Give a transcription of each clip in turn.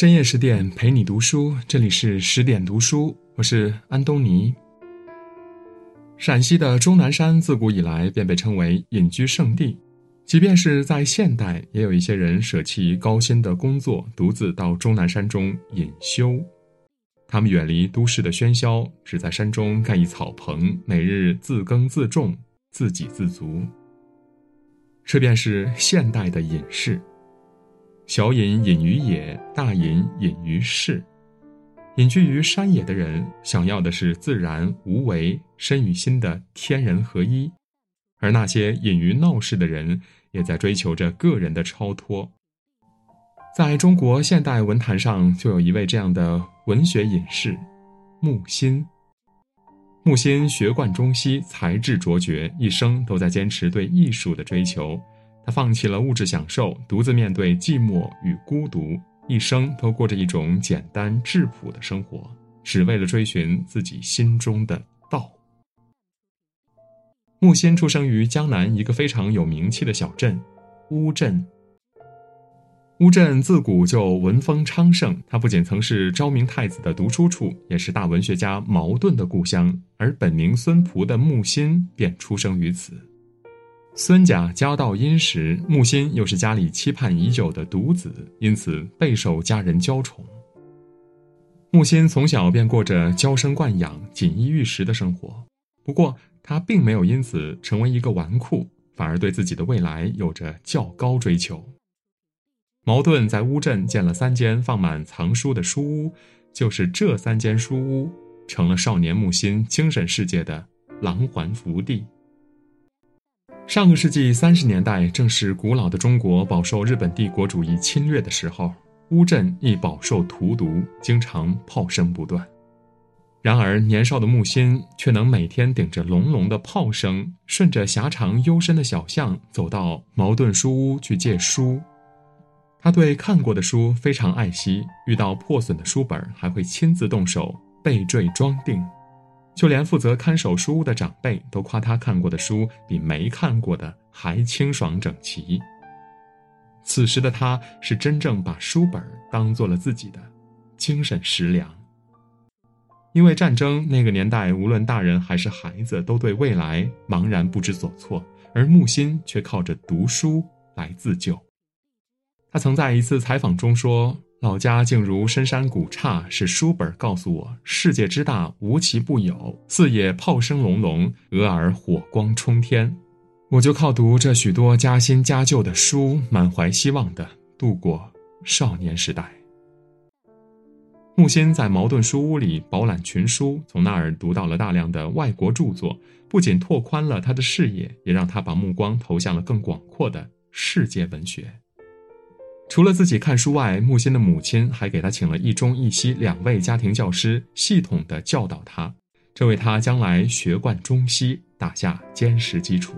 深夜十点陪你读书，这里是十点读书，我是安东尼。陕西的终南山自古以来便被称为隐居圣地，即便是在现代，也有一些人舍弃高薪的工作，独自到终南山中隐修。他们远离都市的喧嚣，只在山中盖一草棚，每日自耕自种，自给自足。这便是现代的隐士。小隐隐于野，大隐隐于市。隐居于山野的人，想要的是自然无为、身与心的天人合一；而那些隐于闹市的人，也在追求着个人的超脱。在中国现代文坛上，就有一位这样的文学隐士，木心。木心学贯中西，才智卓绝，一生都在坚持对艺术的追求。他放弃了物质享受，独自面对寂寞与孤独，一生都过着一种简单质朴的生活，只为了追寻自己心中的道。木心出生于江南一个非常有名气的小镇乌镇。乌镇自古就文风昌盛，它不仅曾是昭明太子的读书处，也是大文学家茅盾的故乡。而本名孙璞的木心便出生于此。孙家家道殷实，木心又是家里期盼已久的独子，因此备受家人娇宠。木心从小便过着娇生惯养、锦衣玉食的生活，不过他并没有因此成为一个纨绔，反而对自己的未来有着较高追求。茅盾在乌镇建了三间放满藏书的书屋，就是这三间书屋成了少年木心精神世界的狼环福地。上个世纪三十年代，正是古老的中国饱受日本帝国主义侵略的时候，乌镇亦饱受荼毒，经常炮声不断。然而，年少的木心却能每天顶着隆隆的炮声，顺着狭长幽深的小巷，走到茅盾书屋去借书。他对看过的书非常爱惜，遇到破损的书本还会亲自动手背缀装订，就连负责看守书屋的长辈都夸他看过的书比没看过的还清爽整齐。此时的他是真正把书本当做了自己的精神食粮。因为战争，那个年代无论大人还是孩子都对未来茫然不知所措，而木心却靠着读书来自救。他曾在一次采访中说：“老家竟如深山古刹，是书本告诉我，世界之大无奇不有。四野炮声隆隆，俄尔火光冲天，我就靠读这许多加新加旧的书，满怀希望的度过少年时代。”木心在茅盾书屋里饱览群书，从那儿读到了大量的外国著作，不仅拓宽了他的视野，也让他把目光投向了更广阔的世界文学。除了自己看书外，木心的母亲还给他请了一中一西两位家庭教师，系统的教导他，这为他将来学贯中西打下坚实基础。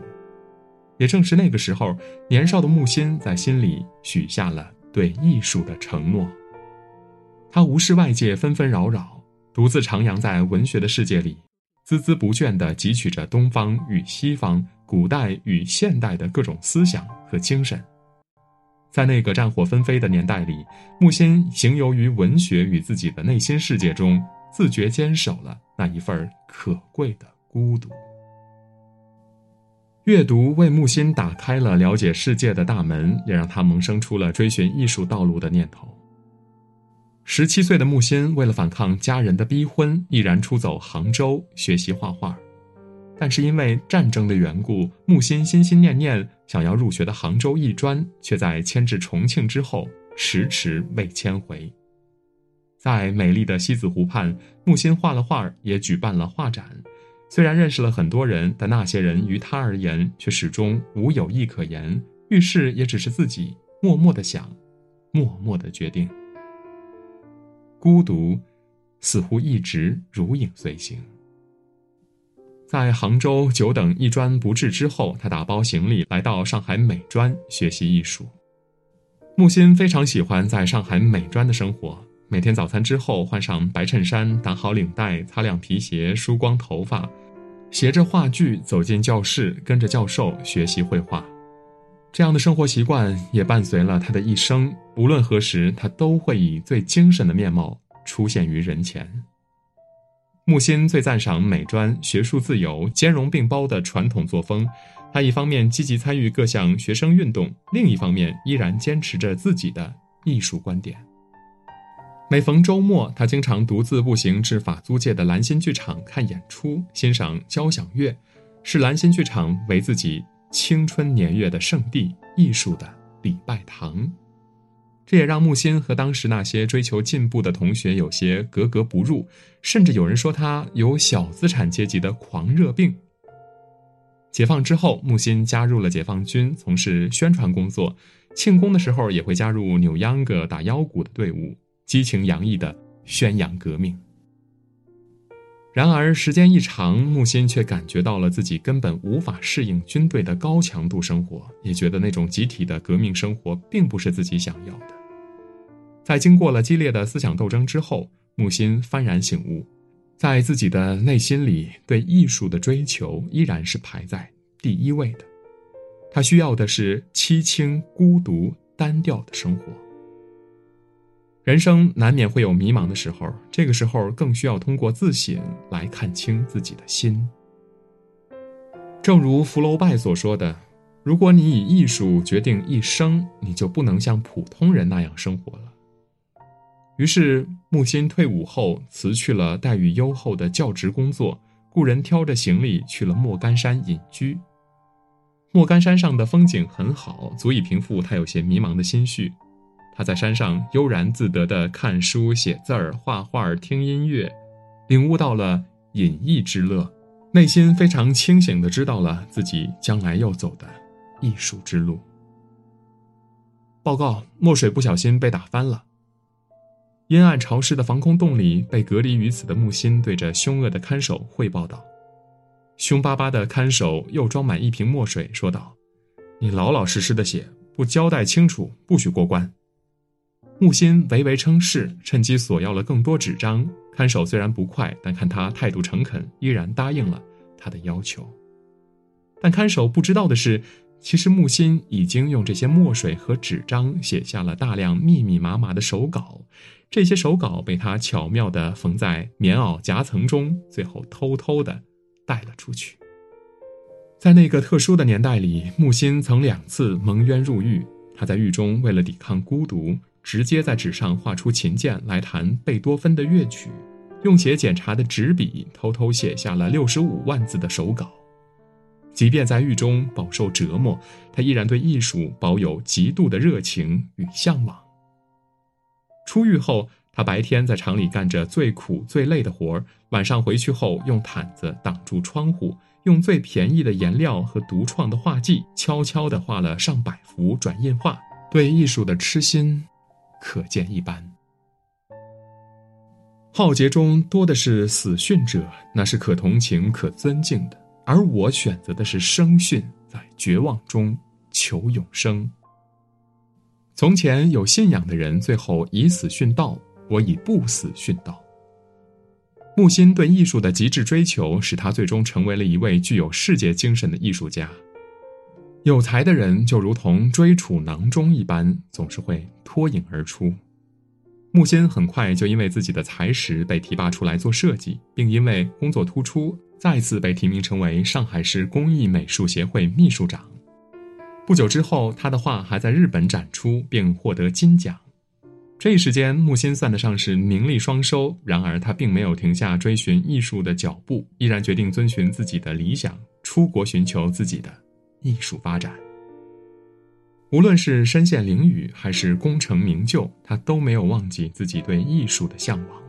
也正是那个时候，年少的木心在心里许下了对艺术的承诺。他无视外界纷纷扰扰，独自徜徉在文学的世界里，孜孜不倦地汲取着东方与西方、古代与现代的各种思想和精神。在那个战火纷飞的年代里，木心行游于文学与自己的内心世界中，自觉坚守了那一份可贵的孤独。阅读为木心打开了了解世界的大门，也让他萌生出了追寻艺术道路的念头。十七岁的木心为了反抗家人的逼婚，毅然出走杭州学习画画。但是因为战争的缘故，木心心心念念想要入学的杭州艺专，却在迁至重庆之后迟迟未迁回。在美丽的西子湖畔，木心画了画，也举办了画展。虽然认识了很多人，但那些人于他而言却始终无有意可言，遇事也只是自己默默的想，默默的决定。孤独，似乎一直如影随形。在杭州久等艺专不至之后，他打包行李来到上海美专学习艺术。木心非常喜欢在上海美专的生活，每天早餐之后换上白衬衫，打好领带，擦亮皮鞋，梳光头发，携着画具走进教室，跟着教授学习绘画。这样的生活习惯也伴随了他的一生。无论何时，他都会以最精神的面貌出现于人前。木心最赞赏美专、学术自由、兼容并包的传统作风。他一方面积极参与各项学生运动，另一方面依然坚持着自己的艺术观点。每逢周末，他经常独自步行至法租界的兰心剧场看演出，欣赏交响乐，视兰心剧场为自己。青春年月的圣地，艺术的礼拜堂，这也让木心和当时那些追求进步的同学有些格格不入，甚至有人说他有小资产阶级的狂热病。解放之后，木心加入了解放军，从事宣传工作，庆功的时候也会加入扭秧歌、打腰鼓的队伍，激情洋溢的宣扬革命。然而，时间一长，木心却感觉到了自己根本无法适应军队的高强度生活，也觉得那种集体的革命生活并不是自己想要的。在经过了激烈的思想斗争之后，木心幡然醒悟，在自己的内心里，对艺术的追求依然是排在第一位的。他需要的是凄清、孤独、单调的生活。人生难免会有迷茫的时候，这个时候更需要通过自省来看清自己的心。正如福楼拜所说的：“如果你以艺术决定一生，你就不能像普通人那样生活了。”于是，木心退伍后辞去了待遇优厚的教职工作，雇人挑着行李去了莫干山隐居。莫干山上的风景很好，足以平复他有些迷茫的心绪。他在山上悠然自得地看书、写字儿、画画、听音乐，领悟到了隐逸之乐，内心非常清醒地知道了自己将来要走的艺术之路。报告：墨水不小心被打翻了。阴暗潮湿的防空洞里，被隔离于此的木心对着凶恶的看守汇报道：“凶巴巴的看守又装满一瓶墨水，说道：‘你老老实实的写，不交代清楚，不许过关。’”木心唯唯称是，趁机索要了更多纸张。看守虽然不快，但看他态度诚恳，依然答应了他的要求。但看守不知道的是，其实木心已经用这些墨水和纸张写下了大量密密麻麻的手稿。这些手稿被他巧妙地缝在棉袄夹层中，最后偷偷地带了出去。在那个特殊的年代里，木心曾两次蒙冤入狱。他在狱中为了抵抗孤独。直接在纸上画出琴键来弹贝多芬的乐曲，用写检查的纸笔偷偷写下了六十五万字的手稿。即便在狱中饱受折磨，他依然对艺术保有极度的热情与向往。出狱后，他白天在厂里干着最苦最累的活儿，晚上回去后用毯子挡住窗户，用最便宜的颜料和独创的画技，悄悄地画了上百幅转印画。对艺术的痴心。可见一斑。浩劫中多的是死殉者，那是可同情、可尊敬的；而我选择的是生殉，在绝望中求永生。从前有信仰的人，最后以死殉道；我以不死殉道。木心对艺术的极致追求，使他最终成为了一位具有世界精神的艺术家。有才的人就如同追储囊中一般，总是会脱颖而出。木心很快就因为自己的才识被提拔出来做设计，并因为工作突出，再次被提名成为上海市工艺美术协会秘书长。不久之后，他的画还在日本展出，并获得金奖。这一时间，木心算得上是名利双收。然而，他并没有停下追寻艺术的脚步，依然决定遵循自己的理想，出国寻求自己的。艺术发展，无论是身陷囹圄还是功成名就，他都没有忘记自己对艺术的向往。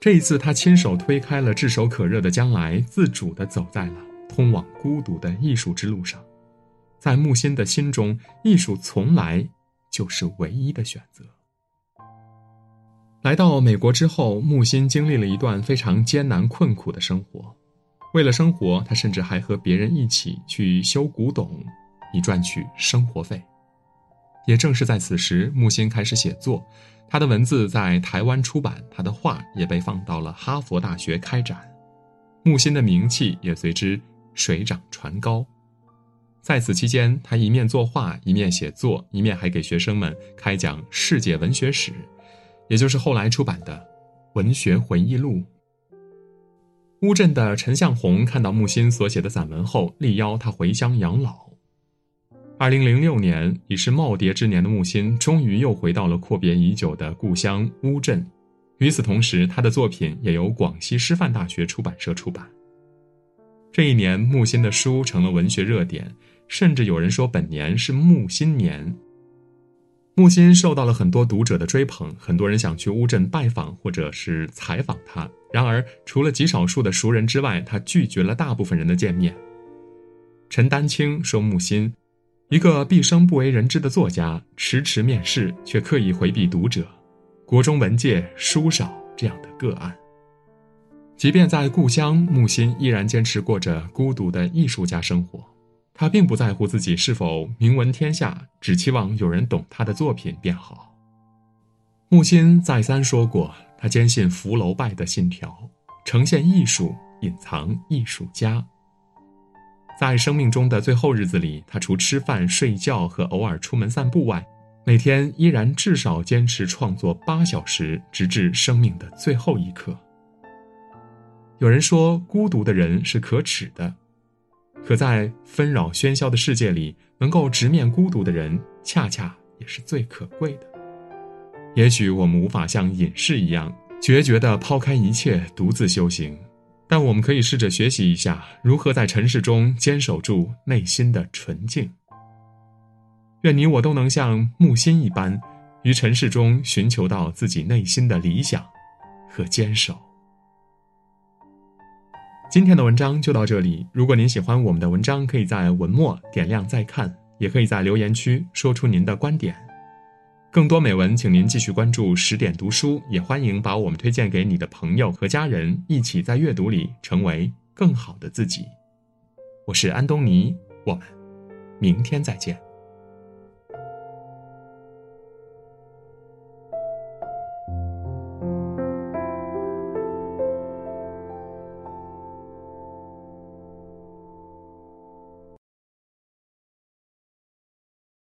这一次，他亲手推开了炙手可热的将来，自主的走在了通往孤独的艺术之路上。在木心的心中，艺术从来就是唯一的选择。来到美国之后，木心经历了一段非常艰难困苦的生活。为了生活，他甚至还和别人一起去修古董，以赚取生活费。也正是在此时，木心开始写作，他的文字在台湾出版，他的画也被放到了哈佛大学开展，木心的名气也随之水涨船高。在此期间，他一面作画，一面写作，一面还给学生们开讲世界文学史，也就是后来出版的《文学回忆录》。乌镇的陈向红看到木心所写的散文后，力邀他回乡养老。二零零六年，已是耄耋之年的木心，终于又回到了阔别已久的故乡乌镇。与此同时，他的作品也由广西师范大学出版社出版。这一年，木心的书成了文学热点，甚至有人说本年是木心年。木心受到了很多读者的追捧，很多人想去乌镇拜访或者是采访他。然而，除了极少数的熟人之外，他拒绝了大部分人的见面。陈丹青说：“木心，一个毕生不为人知的作家，迟迟面试却刻意回避读者，国中文界书少这样的个案。”即便在故乡，木心依然坚持过着孤独的艺术家生活。他并不在乎自己是否名闻天下，只期望有人懂他的作品便好。木心再三说过，他坚信福楼拜的信条：呈现艺术，隐藏艺术家。在生命中的最后日子里，他除吃饭、睡觉和偶尔出门散步外，每天依然至少坚持创作八小时，直至生命的最后一刻。有人说，孤独的人是可耻的，可在纷扰喧嚣的世界里，能够直面孤独的人，恰恰也是最可贵的。也许我们无法像隐士一样决绝地抛开一切，独自修行，但我们可以试着学习一下，如何在尘世中坚守住内心的纯净。愿你我都能像木心一般，于尘世中寻求到自己内心的理想和坚守。今天的文章就到这里。如果您喜欢我们的文章，可以在文末点亮再看，也可以在留言区说出您的观点。更多美文，请您继续关注十点读书，也欢迎把我们推荐给你的朋友和家人，一起在阅读里成为更好的自己。我是安东尼，我们明天再见。